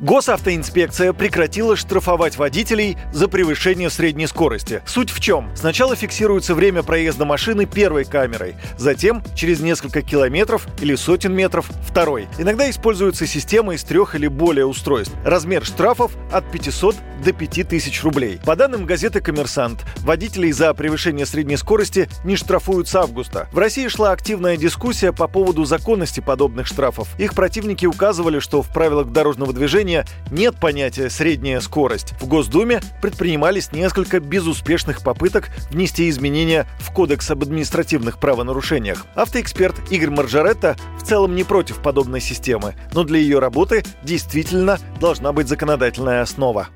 Госавтоинспекция прекратила штрафовать водителей за превышение средней скорости. Суть в чем? Сначала фиксируется время проезда машины первой камерой, затем через несколько километров или сотен метров второй. Иногда используется система из трех или более устройств. Размер штрафов от 500 до 5000 рублей. По данным газеты «Коммерсант», водителей за превышение средней скорости не штрафуют с августа. В России шла активная дискуссия по поводу законности подобных штрафов. Их противники указывали, что в правилах дорожного движения движения нет понятия «средняя скорость». В Госдуме предпринимались несколько безуспешных попыток внести изменения в Кодекс об административных правонарушениях. Автоэксперт Игорь Маржаретта в целом не против подобной системы, но для ее работы действительно должна быть законодательная основа.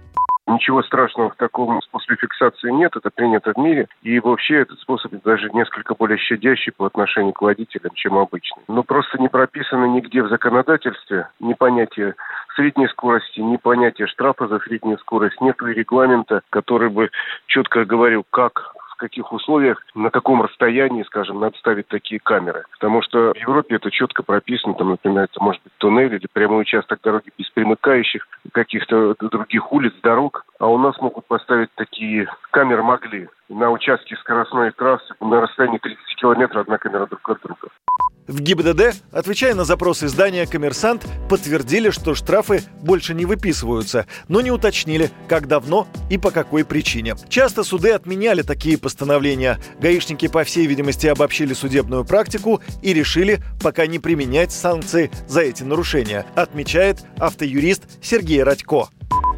Ничего страшного в таком способе фиксации нет, это принято в мире. И вообще этот способ даже несколько более щадящий по отношению к водителям, чем обычный. Но просто не прописано нигде в законодательстве ни понятие средней скорости, ни понятия штрафа за среднюю скорость. Нет регламента, который бы четко говорил, как в каких условиях, на каком расстоянии, скажем, надо ставить такие камеры. Потому что в Европе это четко прописано, там, например, это может быть туннель или прямой участок дороги без примыкающих каких-то других улиц, дорог. А у нас могут поставить такие камеры могли на участке скоростной трассы на расстоянии 30 километров одна камера друг от друга. В ГИБДД, отвечая на запрос издания «Коммерсант», подтвердили, что штрафы больше не выписываются, но не уточнили, как давно и по какой причине. Часто суды отменяли такие постановления. Гаишники, по всей видимости, обобщили судебную практику и решили пока не применять санкции за эти нарушения, отмечает автоюрист Сергей Радько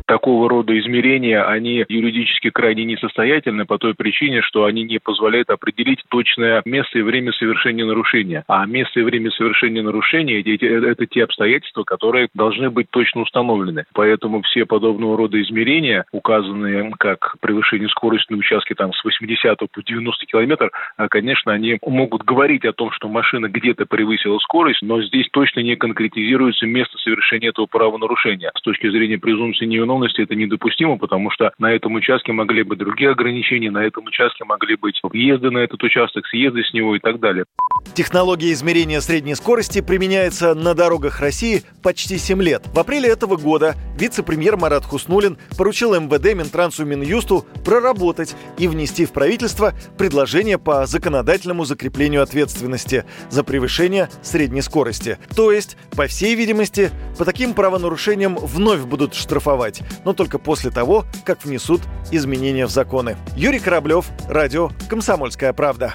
такого рода измерения, они юридически крайне несостоятельны по той причине, что они не позволяют определить точное место и время совершения нарушения. А место и время совершения нарушения – это, те обстоятельства, которые должны быть точно установлены. Поэтому все подобного рода измерения, указанные как превышение скорости на участке там, с 80 по 90 километров, а, конечно, они могут говорить о том, что машина где-то превысила скорость, но здесь точно не конкретизируется место совершения этого правонарушения. С точки зрения презумпции невиновности невиновности это недопустимо, потому что на этом участке могли быть другие ограничения, на этом участке могли быть въезды на этот участок, съезды с него и так далее. Технология измерения средней скорости применяется на дорогах России почти 7 лет. В апреле этого года вице-премьер Марат Хуснулин поручил МВД, Минтрансу Минюсту проработать и внести в правительство предложение по законодательному закреплению ответственности за превышение средней скорости. То есть, по всей видимости, по таким правонарушениям вновь будут штрафовать но только после того, как внесут изменения в законы. Юрий Кораблев, радио «Комсомольская правда».